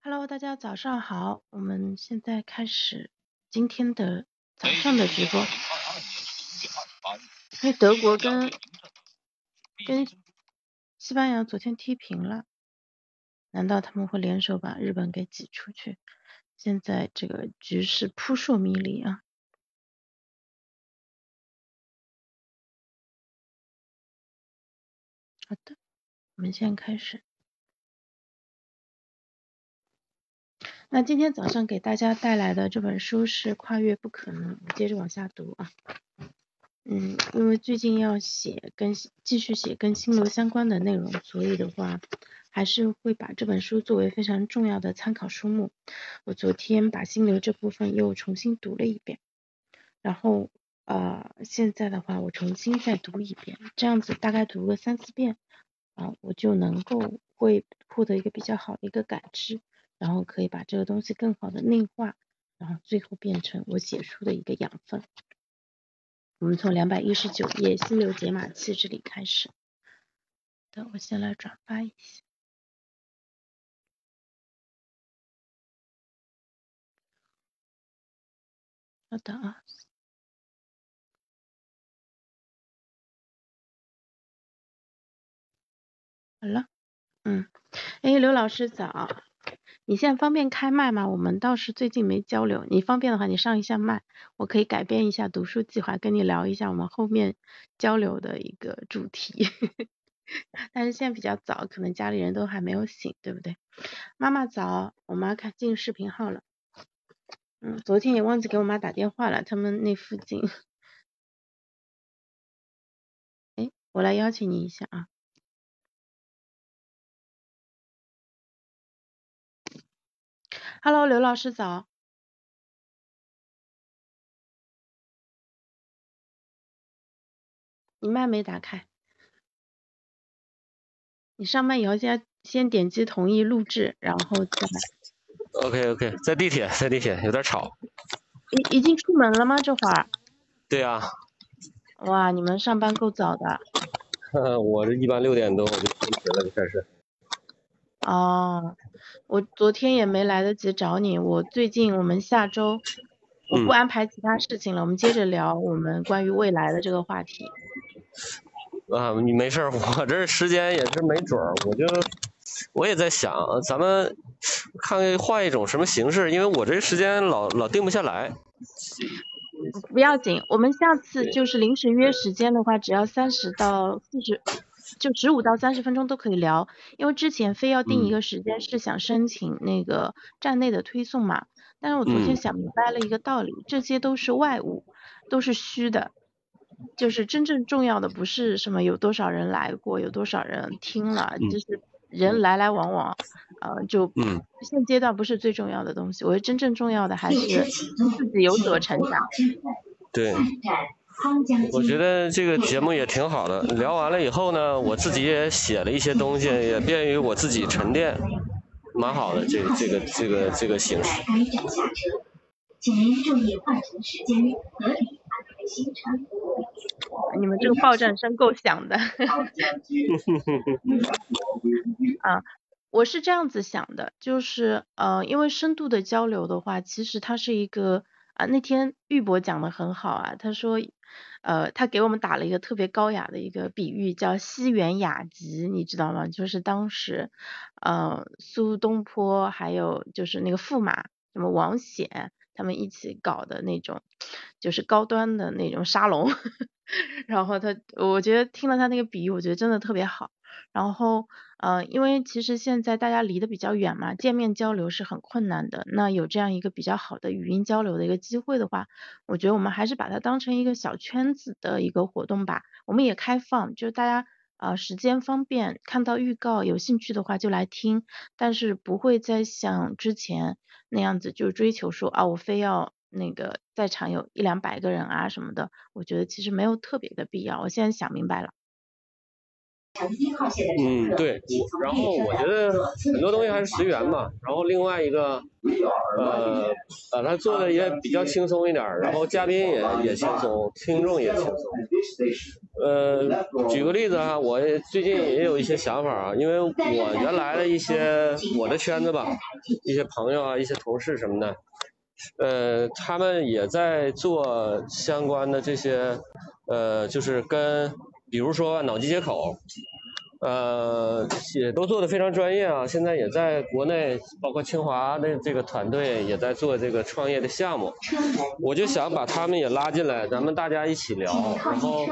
Hello，大家早上好，我们现在开始今天的早上的直播。因为德国跟跟西班牙昨天踢平了，难道他们会联手把日本给挤出去？现在这个局势扑朔迷离啊！好的，我们现在开始。那今天早上给大家带来的这本书是《跨越不可能》，接着往下读啊。嗯，因为最近要写跟继续写跟心流相关的内容，所以的话还是会把这本书作为非常重要的参考书目。我昨天把心流这部分又重新读了一遍，然后呃现在的话我重新再读一遍，这样子大概读个三四遍啊，我就能够会获得一个比较好的一个感知。然后可以把这个东西更好的内化，然后最后变成我写书的一个养分。我们从两百一十九页心流解码器这里开始。等我先来转发一下。稍等啊。好了，嗯，哎，刘老师早。你现在方便开麦吗？我们倒是最近没交流，你方便的话，你上一下麦，我可以改变一下读书计划，跟你聊一下我们后面交流的一个主题。但是现在比较早，可能家里人都还没有醒，对不对？妈妈早，我妈看进视频号了。嗯，昨天也忘记给我妈打电话了，他们那附近。哎，我来邀请你一下啊。Hello，刘老师早。你麦没打开。你上麦以后先先点击同意录制，然后再。OK OK，在地铁，在地铁有点吵。已已经出门了吗？这会儿。对啊。哇，你们上班够早的。我这一般六点多我就出门了，就开始。哦，我昨天也没来得及找你。我最近我们下周我不安排其他事情了，我们接着聊我们关于未来的这个话题。啊，你没事儿，我这时间也是没准儿，我就我也在想，咱们看换一种什么形式，因为我这时间老老定不下来。不要紧，我们下次就是临时约时间的话，只要三十到四十。就十五到三十分钟都可以聊，因为之前非要定一个时间是想申请那个站内的推送嘛，但是我昨天想明白了一个道理，这些都是外物，都是虚的，就是真正重要的不是什么有多少人来过，有多少人听了，就。是人来来往往，呃，就现阶段不是最重要的东西，我觉得真正重要的还是自己有所成长。对。我觉得这个节目也挺好的，聊完了以后呢，我自己也写了一些东西，也便于我自己沉淀，蛮好的。这个这个这个这个形式。你们这个报站声够响的。啊，我是这样子想的，就是呃，因为深度的交流的话，其实它是一个啊，那天玉博讲的很好啊，他说。呃，他给我们打了一个特别高雅的一个比喻，叫西园雅集，你知道吗？就是当时，呃，苏东坡还有就是那个驸马什么王显他们一起搞的那种，就是高端的那种沙龙。然后他，我觉得听了他那个比喻，我觉得真的特别好。然后。呃，因为其实现在大家离得比较远嘛，见面交流是很困难的。那有这样一个比较好的语音交流的一个机会的话，我觉得我们还是把它当成一个小圈子的一个活动吧。我们也开放，就是大家啊时间方便，看到预告有兴趣的话就来听，但是不会再像之前那样子就追求说啊我非要那个在场有一两百个人啊什么的。我觉得其实没有特别的必要。我现在想明白了。嗯，对。然后我觉得很多东西还是随缘嘛。然后另外一个，呃，把它做的也比较轻松一点，然后嘉宾也也轻松，听众也轻松。呃，举个例子啊，我最近也有一些想法啊，因为我原来的一些我的圈子吧，一些朋友啊，一些同事什么的，呃，他们也在做相关的这些，呃，就是跟。比如说脑机接口，呃，也都做的非常专业啊。现在也在国内，包括清华的这个团队也在做这个创业的项目。我就想把他们也拉进来，咱们大家一起聊，然后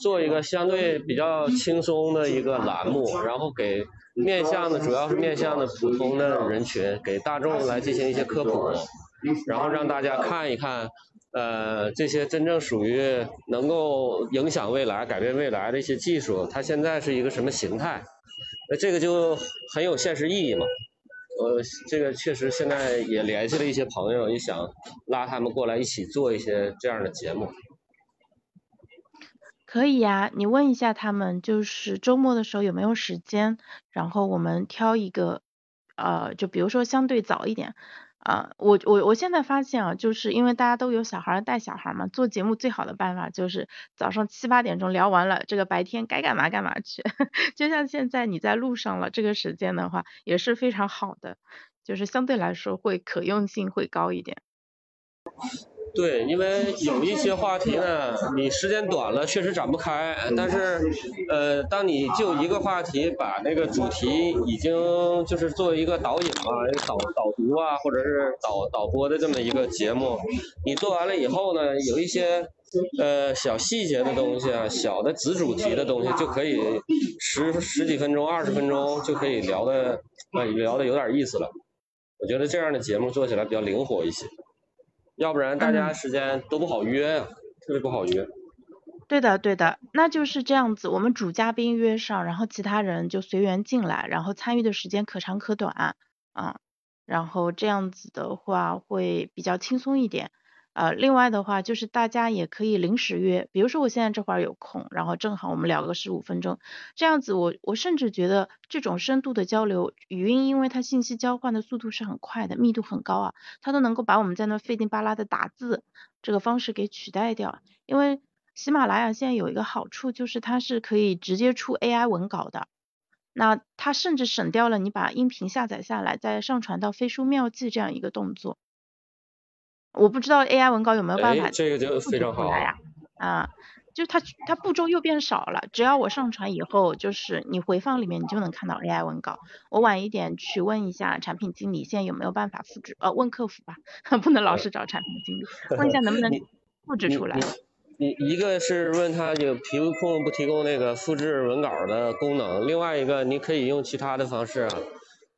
做一个相对比较轻松的一个栏目，然后给面向的主要是面向的普通的人群，给大众来进行一些科普，然后让大家看一看。呃，这些真正属于能够影响未来、改变未来的一些技术，它现在是一个什么形态？那这个就很有现实意义嘛。呃，这个确实现在也联系了一些朋友，也想拉他们过来一起做一些这样的节目。可以呀，你问一下他们，就是周末的时候有没有时间，然后我们挑一个，呃，就比如说相对早一点。啊，我我我现在发现啊，就是因为大家都有小孩带小孩嘛，做节目最好的办法就是早上七八点钟聊完了，这个白天该干嘛干嘛去。就像现在你在路上了，这个时间的话也是非常好的，就是相对来说会可用性会高一点。对，因为有一些话题呢，你时间短了确实展不开，但是，呃，当你就一个话题把那个主题已经就是作为一个导引嘛，导导读啊，或者是导导播的这么一个节目，你做完了以后呢，有一些呃小细节的东西啊，小的子主题的东西就可以十十几分钟、二十分钟就可以聊的，呃，聊的有点意思了。我觉得这样的节目做起来比较灵活一些。要不然大家时间都不好约呀，特别不好约。对的，对的，那就是这样子，我们主嘉宾约上，然后其他人就随缘进来，然后参与的时间可长可短，啊，然后这样子的话会比较轻松一点。呃，另外的话就是大家也可以临时约，比如说我现在这会儿有空，然后正好我们聊个十五分钟，这样子我我甚至觉得这种深度的交流，语音因为它信息交换的速度是很快的，密度很高啊，它都能够把我们在那费劲巴拉的打字这个方式给取代掉。因为喜马拉雅现在有一个好处就是它是可以直接出 AI 文稿的，那它甚至省掉了你把音频下载下来再上传到飞书妙记这样一个动作。我不知道 AI 文稿有没有办法这个就非常好呀，啊，就它它步骤又变少了，只要我上传以后，就是你回放里面你就能看到 AI 文稿。我晚一点去问一下产品经理，现在有没有办法复制？呃，问客服吧，不能老是找产品经理，问一下能不能复制出来。你一个是问他有提供不提供那个复制文稿的功能，另外一个你可以用其他的方式。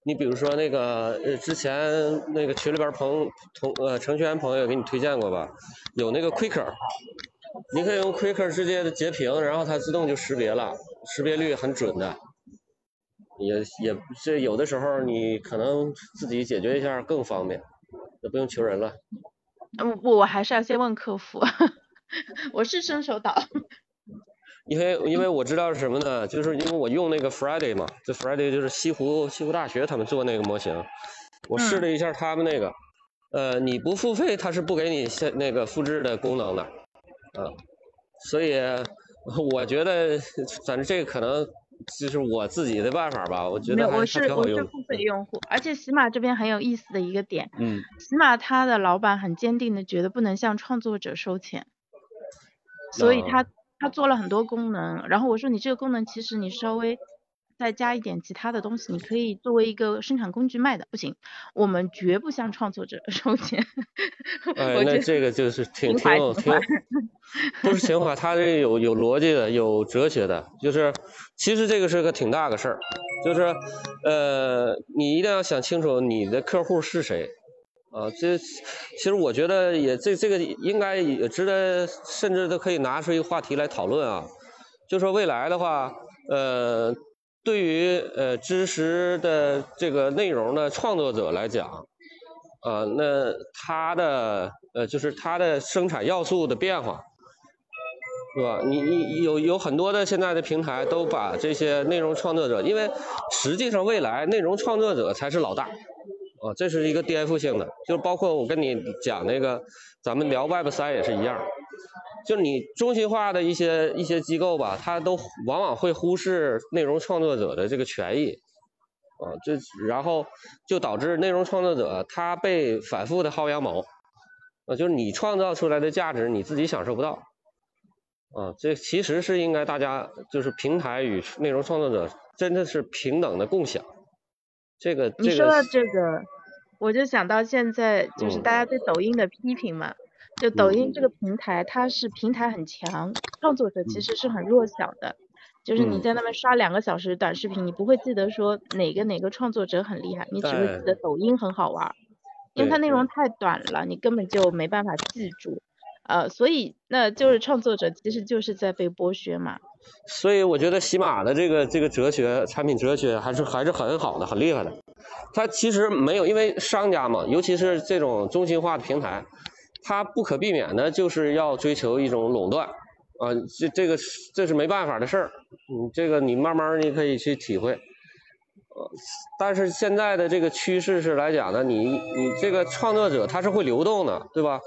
你比如说那个呃，之前那个群里边朋同呃程序员朋友给你推荐过吧，有那个 Quicker，你可以用 Quicker 直接的截屏，然后它自动就识别了，识别率很准的。也也这有的时候你可能自己解决一下更方便，也不用求人了。嗯不，我还是要先问客服，我是伸手党。因为因为我知道是什么呢？就是因为我用那个 Friday 嘛，这 Friday 就是西湖西湖大学他们做那个模型，我试了一下他们那个，呃，你不付费他是不给你现那个复制的功能的，啊，所以我觉得反正这个可能就是我自己的办法吧，我觉得还是挺好用。我是付费用户，而且喜马这边很有意思的一个点，嗯，喜马它的老板很坚定的觉得不能向创作者收钱，所以他。他做了很多功能，然后我说你这个功能其实你稍微再加一点其他的东西，你可以作为一个生产工具卖的，不行，我们绝不向创作者收钱。哎，那这个就是挺挺有挺，不是情怀，他这有有逻辑的，有哲学的，就是其实这个是个挺大个事儿，就是呃，你一定要想清楚你的客户是谁。啊，这其实我觉得也这这个应该也值得，甚至都可以拿出一个话题来讨论啊。就说未来的话，呃，对于呃知识的这个内容的创作者来讲，啊，那他的呃就是他的生产要素的变化，是吧？你你有有很多的现在的平台都把这些内容创作者，因为实际上未来内容创作者才是老大，啊，这是一个颠覆性的，就包括我跟你讲那个，咱们聊 Web 三也是一样，就你中心化的一些一些机构吧，它都往往会忽视内容创作者的这个权益，啊，这然后就导致内容创作者他被反复的薅羊毛，啊，就是你创造出来的价值你自己享受不到。啊，这其实是应该大家就是平台与内容创作者真的是平等的共享。这个你说到这个，我就想到现在就是大家对抖音的批评嘛，就抖音这个平台，它是平台很强，创作者其实是很弱小的。就是你在那边刷两个小时短视频，你不会记得说哪个哪个创作者很厉害，你只会记得抖音很好玩，因为它内容太短了，你根本就没办法记住。呃，所以那就是创作者其实就是在被剥削嘛。所以我觉得喜马的这个这个哲学产品哲学还是还是很好的，很厉害的。它其实没有，因为商家嘛，尤其是这种中心化的平台，它不可避免的就是要追求一种垄断啊，这这个这是没办法的事儿。嗯，这个你慢慢你可以去体会。呃，但是现在的这个趋势是来讲呢，你你这个创作者他是会流动的，对吧？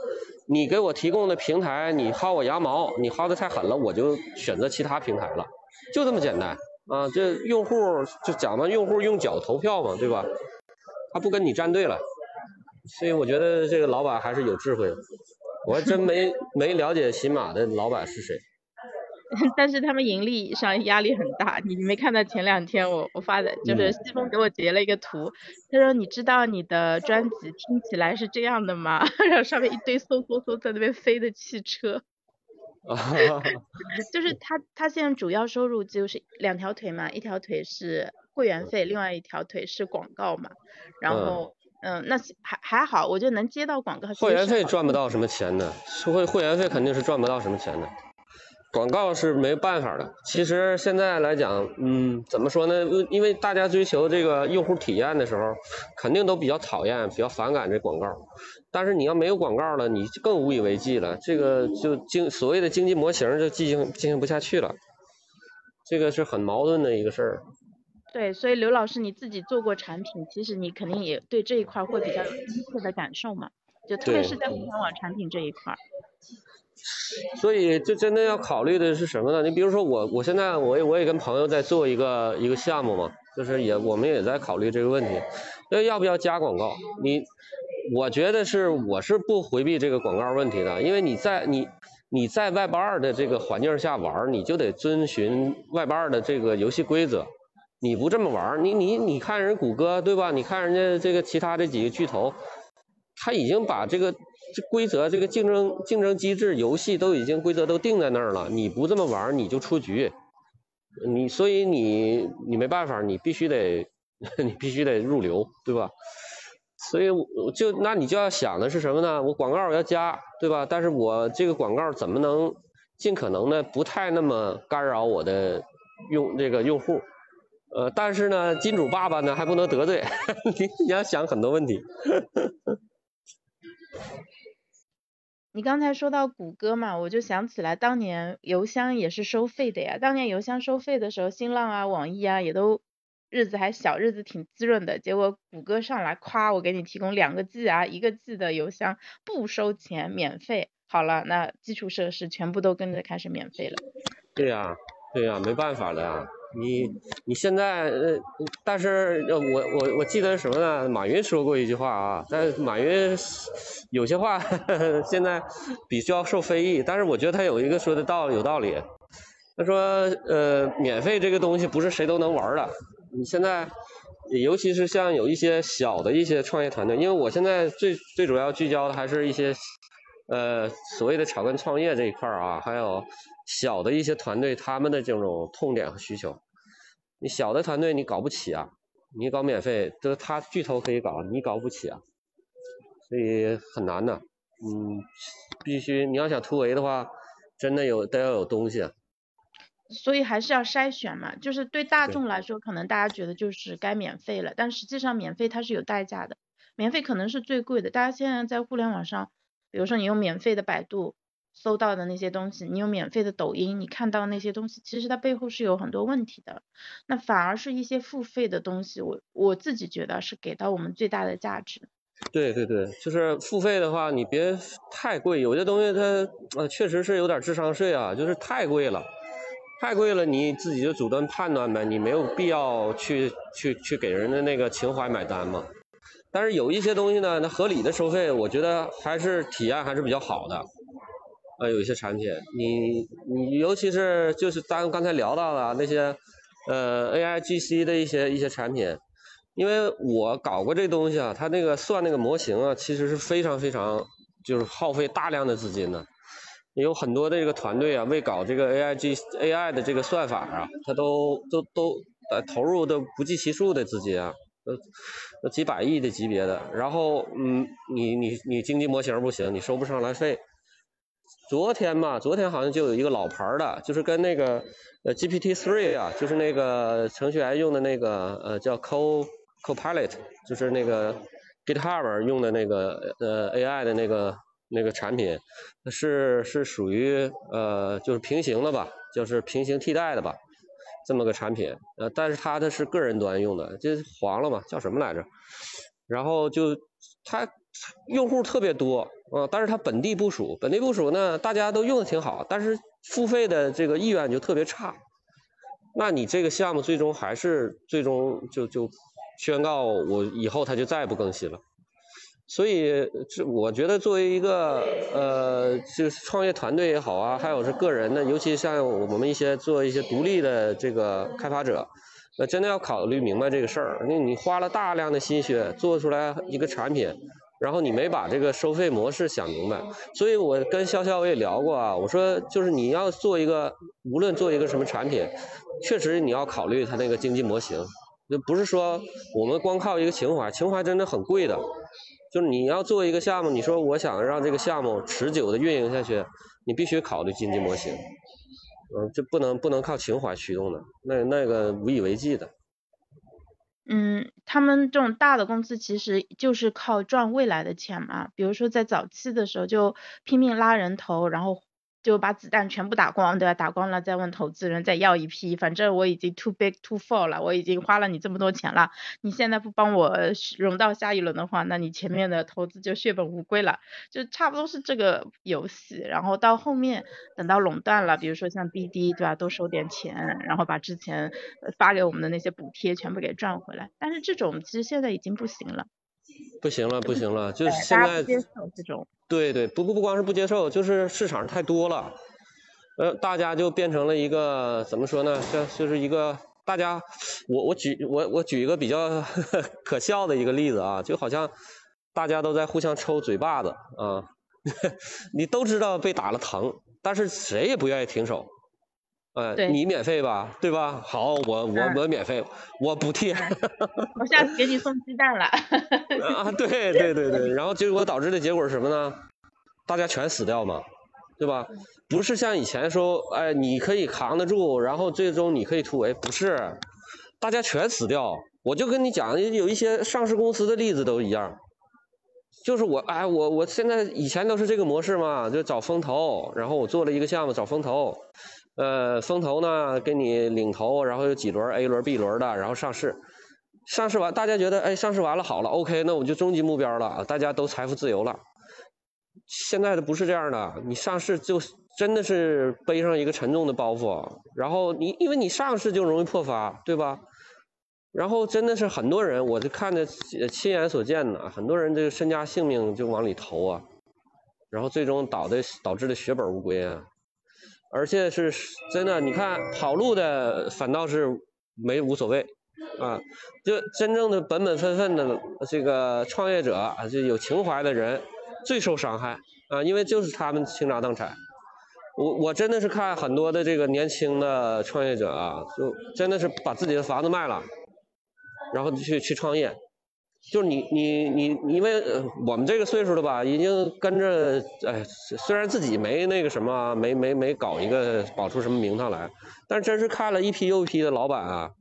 你给我提供的平台，你薅我羊毛，你薅的太狠了，我就选择其他平台了，就这么简单啊！这用户就讲嘛，用户用脚投票嘛，对吧？他不跟你站队了，所以我觉得这个老板还是有智慧的。我还真没没了解喜马的老板是谁。但是他们盈利上压力很大，你没看到前两天我我发的，就是西风给我截了一个图，他说你知道你的专辑听起来是这样的吗？然后上面一堆嗖嗖嗖在那边飞的汽车，就是他他现在主要收入就是两条腿嘛，一条腿是会员费，另外一条腿是广告嘛，然后嗯那还还好，我就能接到广告。会员费赚不到什么钱的，会会员费肯定是赚不到什么钱的。广告是没办法的。其实现在来讲，嗯，怎么说呢？因为大家追求这个用户体验的时候，肯定都比较讨厌、比较反感这广告。但是你要没有广告了，你更无以为继了。这个就经所谓的经济模型就进行进行不下去了。这个是很矛盾的一个事儿。对，所以刘老师你自己做过产品，其实你肯定也对这一块会比较有深刻的感受嘛？就特别是在互联网产品这一块。所以，就真的要考虑的是什么呢？你比如说我，我现在我也我也跟朋友在做一个一个项目嘛，就是也我们也在考虑这个问题，那要不要加广告？你，我觉得是我是不回避这个广告问题的，因为你在你你在 Web 二的这个环境下玩，你就得遵循 Web 二的这个游戏规则，你不这么玩，你你你看人谷歌对吧？你看人家这个其他这几个巨头，他已经把这个。这规则，这个竞争竞争机制，游戏都已经规则都定在那儿了。你不这么玩，你就出局。你所以你你没办法，你必须得 你必须得入流，对吧？所以我就那你就要想的是什么呢？我广告要加，对吧？但是我这个广告怎么能尽可能的不太那么干扰我的用这个用户？呃，但是呢，金主爸爸呢还不能得罪，你你要想很多问题。你刚才说到谷歌嘛，我就想起来当年邮箱也是收费的呀。当年邮箱收费的时候，新浪啊、网易啊也都日子还小，日子挺滋润的。结果谷歌上来，夸我给你提供两个 G 啊，一个 G 的邮箱不收钱，免费。好了，那基础设施全部都跟着开始免费了。对呀，对呀，没办法了呀。你你现在呃，但是我我我记得什么呢？马云说过一句话啊，但马云有些话 现在比较受非议，但是我觉得他有一个说的道有道理。他说呃，免费这个东西不是谁都能玩的。你现在尤其是像有一些小的一些创业团队，因为我现在最最主要聚焦的还是一些呃所谓的草根创业这一块儿啊，还有。小的一些团队，他们的这种痛点和需求，你小的团队你搞不起啊，你搞免费，这他巨头可以搞，你搞不起啊，所以很难的，嗯，必须你要想突围的话，真的有都要有东西。所以还是要筛选嘛，就是对大众来说，可能大家觉得就是该免费了，但实际上免费它是有代价的，免费可能是最贵的。大家现在在互联网上，比如说你用免费的百度。搜到的那些东西，你有免费的抖音，你看到那些东西，其实它背后是有很多问题的。那反而是一些付费的东西，我我自己觉得是给到我们最大的价值。对对对，就是付费的话，你别太贵，有些东西它呃确实是有点智商税啊，就是太贵了，太贵了，你自己就主观判断呗，你没有必要去去去给人的那个情怀买单嘛。但是有一些东西呢，那合理的收费，我觉得还是体验还是比较好的。呃，有一些产品，你你尤其是就是咱刚才聊到的那些呃 AIGC 的一些一些产品，因为我搞过这东西啊，它那个算那个模型啊，其实是非常非常就是耗费大量的资金的，有很多的这个团队啊，为搞这个 AIG AI 的这个算法啊，它都都都呃投入的不计其数的资金啊。呃几百亿的级别的，然后嗯，你你你经济模型不行，你收不上来费。昨天吧，昨天好像就有一个老牌的，就是跟那个呃 GPT three 啊，就是那个程序员用的那个呃叫 Co Copilot，就是那个 GitHub 用的那个呃 AI 的那个那个产品，是是属于呃就是平行的吧，就是平行替代的吧。这么个产品，呃，但是它的是个人端用的，这黄了嘛？叫什么来着？然后就它用户特别多，啊，但是它本地部署，本地部署呢，大家都用的挺好，但是付费的这个意愿就特别差。那你这个项目最终还是最终就就宣告我以后它就再也不更新了。所以，这我觉得作为一个呃，就是创业团队也好啊，还有是个人的，尤其像我们一些做一些独立的这个开发者，那真的要考虑明白这个事儿。那你花了大量的心血做出来一个产品，然后你没把这个收费模式想明白。所以我跟潇潇我也聊过啊，我说就是你要做一个，无论做一个什么产品，确实你要考虑它那个经济模型，就不是说我们光靠一个情怀，情怀真的很贵的。就是你要做一个项目，你说我想让这个项目持久的运营下去，你必须考虑经济模型，嗯，就不能不能靠情怀驱动的，那那个无以为继的。嗯，他们这种大的公司其实就是靠赚未来的钱嘛，比如说在早期的时候就拼命拉人头，然后。就把子弹全部打光，对吧？打光了再问投资人再要一批，反正我已经 too big too fall 了，我已经花了你这么多钱了，你现在不帮我融到下一轮的话，那你前面的投资就血本无归了，就差不多是这个游戏。然后到后面等到垄断了，比如说像滴滴，对吧？多收点钱，然后把之前发给我们的那些补贴全部给赚回来。但是这种其实现在已经不行了。不行了，不行了，就是现在接受这种。对对，不不不光是不接受，就是市场太多了，呃，大家就变成了一个怎么说呢？这就是一个大家，我我举我我举一个比较 可笑的一个例子啊，就好像大家都在互相抽嘴巴子啊，你都知道被打了疼，但是谁也不愿意停手。哎，你免费吧，对吧？好，我我我免费，我补贴。我下次给你送鸡蛋了。啊，对对对对，然后结果导致的结果是什么呢？大家全死掉嘛，对吧？不是像以前说，哎，你可以扛得住，然后最终你可以突围，不是，大家全死掉。我就跟你讲，有一些上市公司的例子都一样，就是我，哎，我我现在以前都是这个模式嘛，就找风投，然后我做了一个项目找风投。呃，风投呢给你领投，然后有几轮 A 轮、B 轮的，然后上市，上市完大家觉得哎，上市完了好了，OK，那我就终极目标了，大家都财富自由了。现在的不是这样的，你上市就真的是背上一个沉重的包袱，然后你因为你上市就容易破发，对吧？然后真的是很多人，我就看着亲眼所见的，很多人这个身家性命就往里投啊，然后最终导的导致的血本无归啊。而且是真的，你看跑路的反倒是没无所谓，啊，就真正的本本分分的这个创业者啊，就有情怀的人最受伤害啊，因为就是他们倾家荡产。我我真的是看很多的这个年轻的创业者啊，就真的是把自己的房子卖了，然后去去创业。就是你你你，因为我们这个岁数的吧，已经跟着，哎，虽然自己没那个什么，没没没搞一个保出什么名堂来，但真是看了一批又一批的老板啊，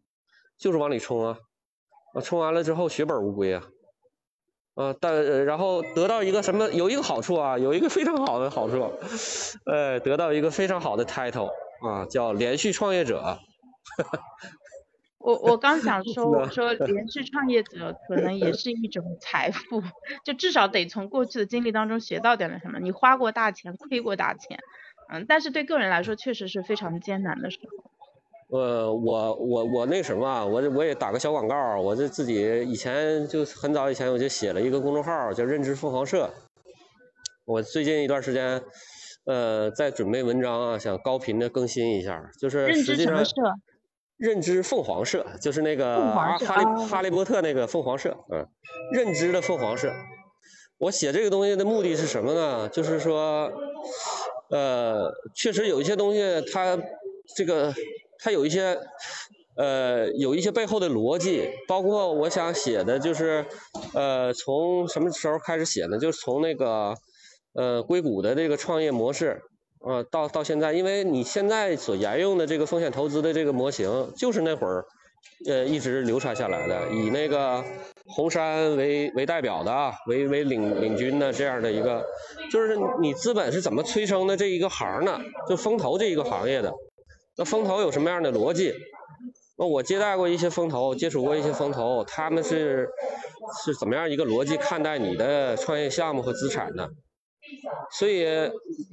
就是往里冲啊，啊，冲完了之后血本无归啊，呃，但然后得到一个什么？有一个好处啊，有一个非常好的好处，呃，得到一个非常好的 title 啊，叫连续创业者。我我刚想 说，我说连续创业者可能也是一种财富，就至少得从过去的经历当中学到点了什么。你花过大钱，亏过大钱，嗯，但是对个人来说，确实是非常艰难的时候。呃，我我我那什么啊，我我也打个小广告，我这自己以前就很早以前我就写了一个公众号，叫认知凤凰社。我最近一段时间，呃，在准备文章啊，想高频的更新一下，就是实际上认知凤凰社，就是那个哈利哈利波特那个凤凰社，嗯，认知的凤凰社。我写这个东西的目的是什么呢？就是说，呃，确实有一些东西它这个。它有一些，呃，有一些背后的逻辑，包括我想写的就是，呃，从什么时候开始写呢？就是从那个，呃，硅谷的这个创业模式，啊，到到现在，因为你现在所沿用的这个风险投资的这个模型，就是那会儿，呃，一直流传下来的，以那个红杉为为代表的啊，为为领领军的这样的一个，就是你资本是怎么催生的这一个行呢？就风投这一个行业的。那风投有什么样的逻辑？那我接待过一些风投，接触过一些风投，他们是是怎么样一个逻辑看待你的创业项目和资产的？所以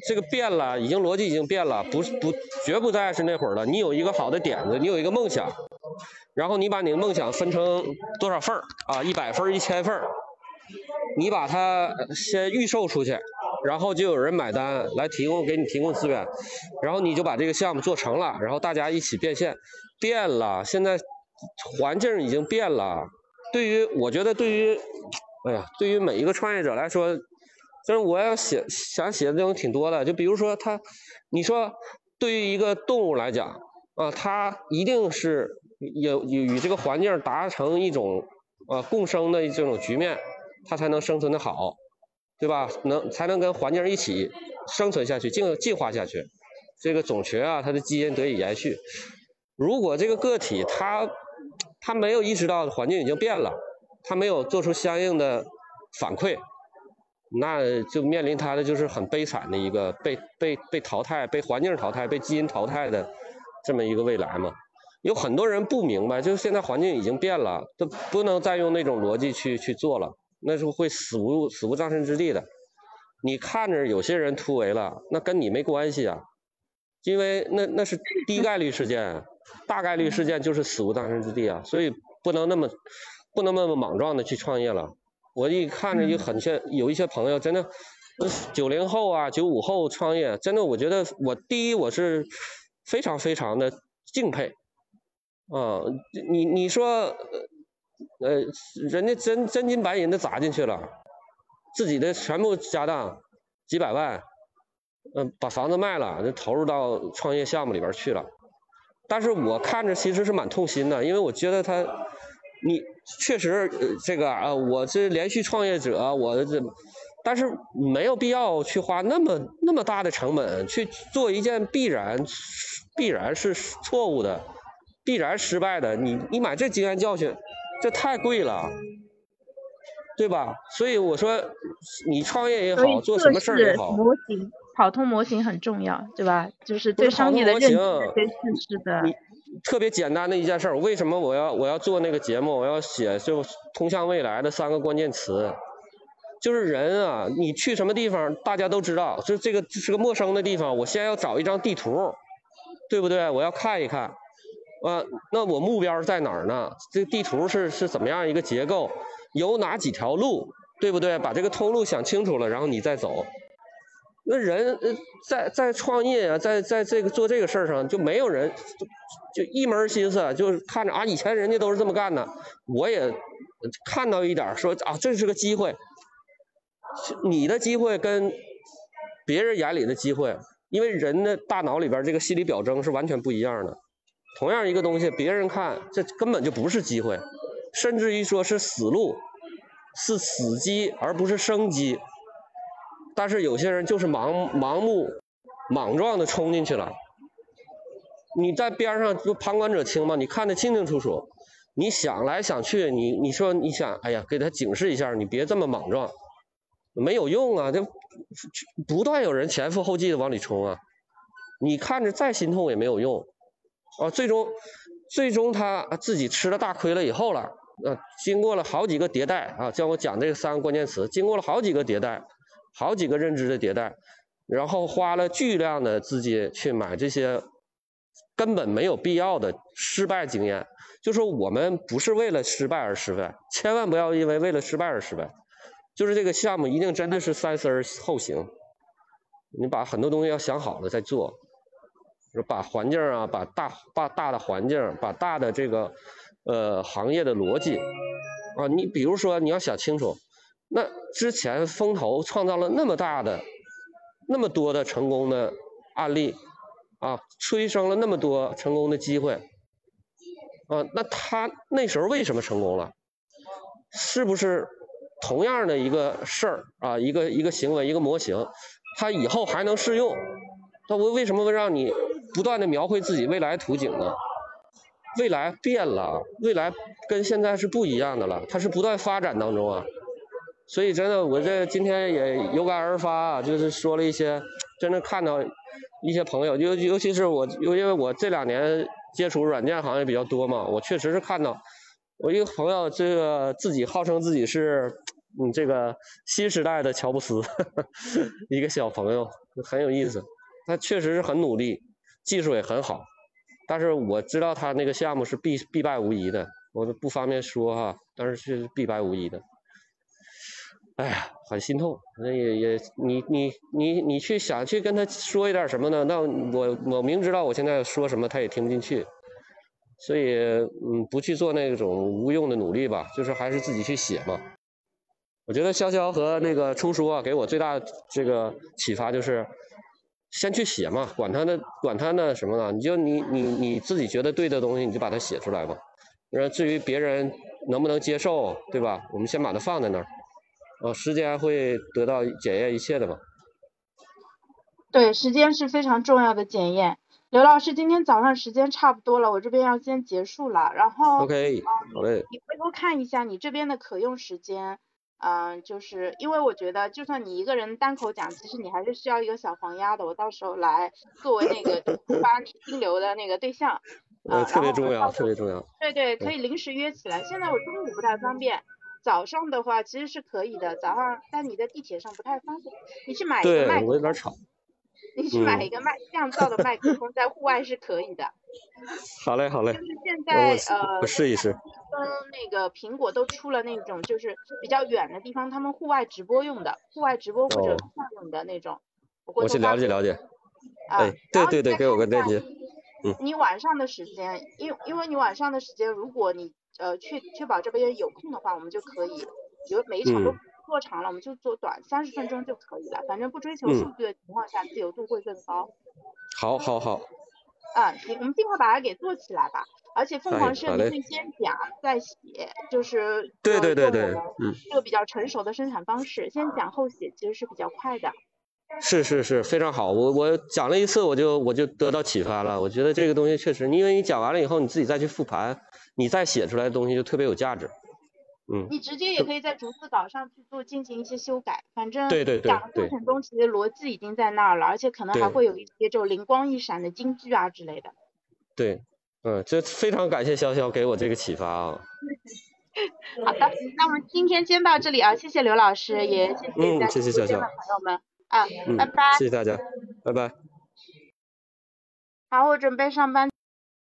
这个变了，已经逻辑已经变了，不是不绝不再是那会儿了。你有一个好的点子，你有一个梦想，然后你把你的梦想分成多少份儿啊？一百份儿、一千份儿，你把它先预售出去。然后就有人买单来提供给你提供资源，然后你就把这个项目做成了，然后大家一起变现，变了。现在环境已经变了。对于我觉得对于，哎呀，对于每一个创业者来说，就是我要写想写的内容挺多的。就比如说他，你说对于一个动物来讲啊，它一定是有与与这个环境达成一种呃共生的这种局面，它才能生存的好。对吧？能才能跟环境一起生存下去，进进化下去，这个种群啊，它的基因得以延续。如果这个个体它它没有意识到环境已经变了，它没有做出相应的反馈，那就面临他的就是很悲惨的一个被被被淘汰、被环境淘汰、被基因淘汰的这么一个未来嘛。有很多人不明白，就是现在环境已经变了，都不能再用那种逻辑去去做了。那是会死无死无葬身之地的。你看着有些人突围了，那跟你没关系啊，因为那那是低概率事件，大概率事件就是死无葬身之地啊，所以不能那么不能那么莽撞的去创业了。我一看着就很像有一些朋友真的，九零后啊九五后创业，真的我觉得我第一我是非常非常的敬佩啊，你你说。呃，人家真真金白银的砸进去了，自己的全部家当几百万，嗯，把房子卖了，就投入到创业项目里边去了。但是我看着其实是蛮痛心的，因为我觉得他，你确实这个啊，我是连续创业者，我这，但是没有必要去花那么那么大的成本去做一件必然必然是错误的、必然失败的。你你买这经验教训。这太贵了，对吧？所以我说，你创业也好，做什么事儿也好，模型跑通模型很重要，对吧？就是对商业的认知，对事实的。特别简单的一件事，为什么我要我要做那个节目？我要写就通向未来的三个关键词，就是人啊，你去什么地方，大家都知道，就这个是个陌生的地方，我先要找一张地图，对不对？我要看一看。啊，那我目标在哪儿呢？这地图是是怎么样一个结构？有哪几条路，对不对？把这个通路想清楚了，然后你再走。那人在在创业啊，在在这个做这个事儿上，就没有人就一门心思，就是看着啊，以前人家都是这么干的，我也看到一点说啊，这是个机会。你的机会跟别人眼里的机会，因为人的大脑里边这个心理表征是完全不一样的。同样一个东西，别人看这根本就不是机会，甚至于说是死路，是死机而不是生机。但是有些人就是盲盲目、莽撞的冲进去了。你在边上就旁观者清嘛，你看得清清楚楚。你想来想去，你你说你想，哎呀，给他警示一下，你别这么莽撞，没有用啊，这不断有人前赴后继的往里冲啊，你看着再心痛也没有用啊，最终最终他自己吃了大亏了以后了，啊，经过了好几个迭代啊，叫我讲这三个关键词，经过了好几个迭代，好几个认知的迭代，然后花了巨量的资金去买这些根本没有必要的失败经验。就说我们不是为了失败而失败，千万不要因为为了失败而失败。就是这个项目一定真的是三思而后行，你把很多东西要想好了再做，把环境啊，把大把大的环境，把大的这个呃行业的逻辑啊，你比如说你要想清楚，那之前风投创造了那么大的、那么多的成功的案例啊，催生了那么多成功的机会。啊，那他那时候为什么成功了？是不是同样的一个事儿啊？一个一个行为，一个模型，他以后还能适用？那我为什么会让你不断的描绘自己未来图景呢？未来变了，未来跟现在是不一样的了，它是不断发展当中啊。所以真的，我这今天也有感而发啊，就是说了一些，真的看到一些朋友，尤尤其是我，因为我这两年。接触软件行业比较多嘛，我确实是看到我一个朋友，这个自己号称自己是嗯这个新时代的乔布斯，一个小朋友很有意思，他确实是很努力，技术也很好，但是我知道他那个项目是必必败无疑的，我都不方便说哈，但是是必败无疑的。哎呀，很心痛，那也也，你你你你去想去跟他说一点什么呢？那我我明知道我现在说什么他也听不进去，所以嗯，不去做那种无用的努力吧，就是还是自己去写嘛。我觉得潇潇和那个冲叔啊，给我最大这个启发就是，先去写嘛，管他的管他那什么呢？你就你你你自己觉得对的东西，你就把它写出来吧。然后至于别人能不能接受，对吧？我们先把它放在那儿。哦，时间会得到检验一切的嘛？对，时间是非常重要的检验。刘老师，今天早上时间差不多了，我这边要先结束了。然后，OK，好嘞。你回头看一下你这边的可用时间，嗯，就是因为我觉得，就算你一个人单口讲，其实你还是需要一个小黄鸭的，我到时候来作为那个发 你心流的那个对象。呃，特别重要，特别重要。对对，可以临时约起来。现在我中午不太方便。早上的话其实是可以的，早上但你在地铁上不太方便，你去买一个麦，我有点吵。你去买一个麦降噪的麦克风，在户外是可以的。好嘞，好嘞。就是现在呃，我试一试。跟那个苹果都出了那种，就是比较远的地方，他们户外直播用的，户外直播或者用的那种。我去了解了解。哎，对对对，给我个链接。嗯。你晚上的时间，因因为你晚上的时间，如果你。呃，确确保这边有空的话，我们就可以，比如每一场都做长了，我们就做短，三十分钟就可以了。反正不追求数据的情况下，自由度会更高。好，好，好。嗯，行，我们尽快把它给做起来吧。而且凤凰社你会先讲再写，就是对对对对，嗯，这个比较成熟的生产方式，先讲后写其实是比较快的。是是是，非常好。我我讲了一次，我就我就得到启发了。我觉得这个东西确实，因为你讲完了以后，你自己再去复盘。你再写出来的东西就特别有价值，嗯。你直接也可以在逐字稿上去做进行一些修改，反正对对对讲的过程中其实逻辑已经在那儿了，而且可能还会有一些这种灵光一闪的金句啊之类的。对，嗯，这非常感谢潇潇给我这个启发啊。好的，那我们今天先到这里啊，谢谢刘老师，也谢谢谢谢潇潇朋友们啊，拜拜，谢谢大家，拜拜。好，我准备上班。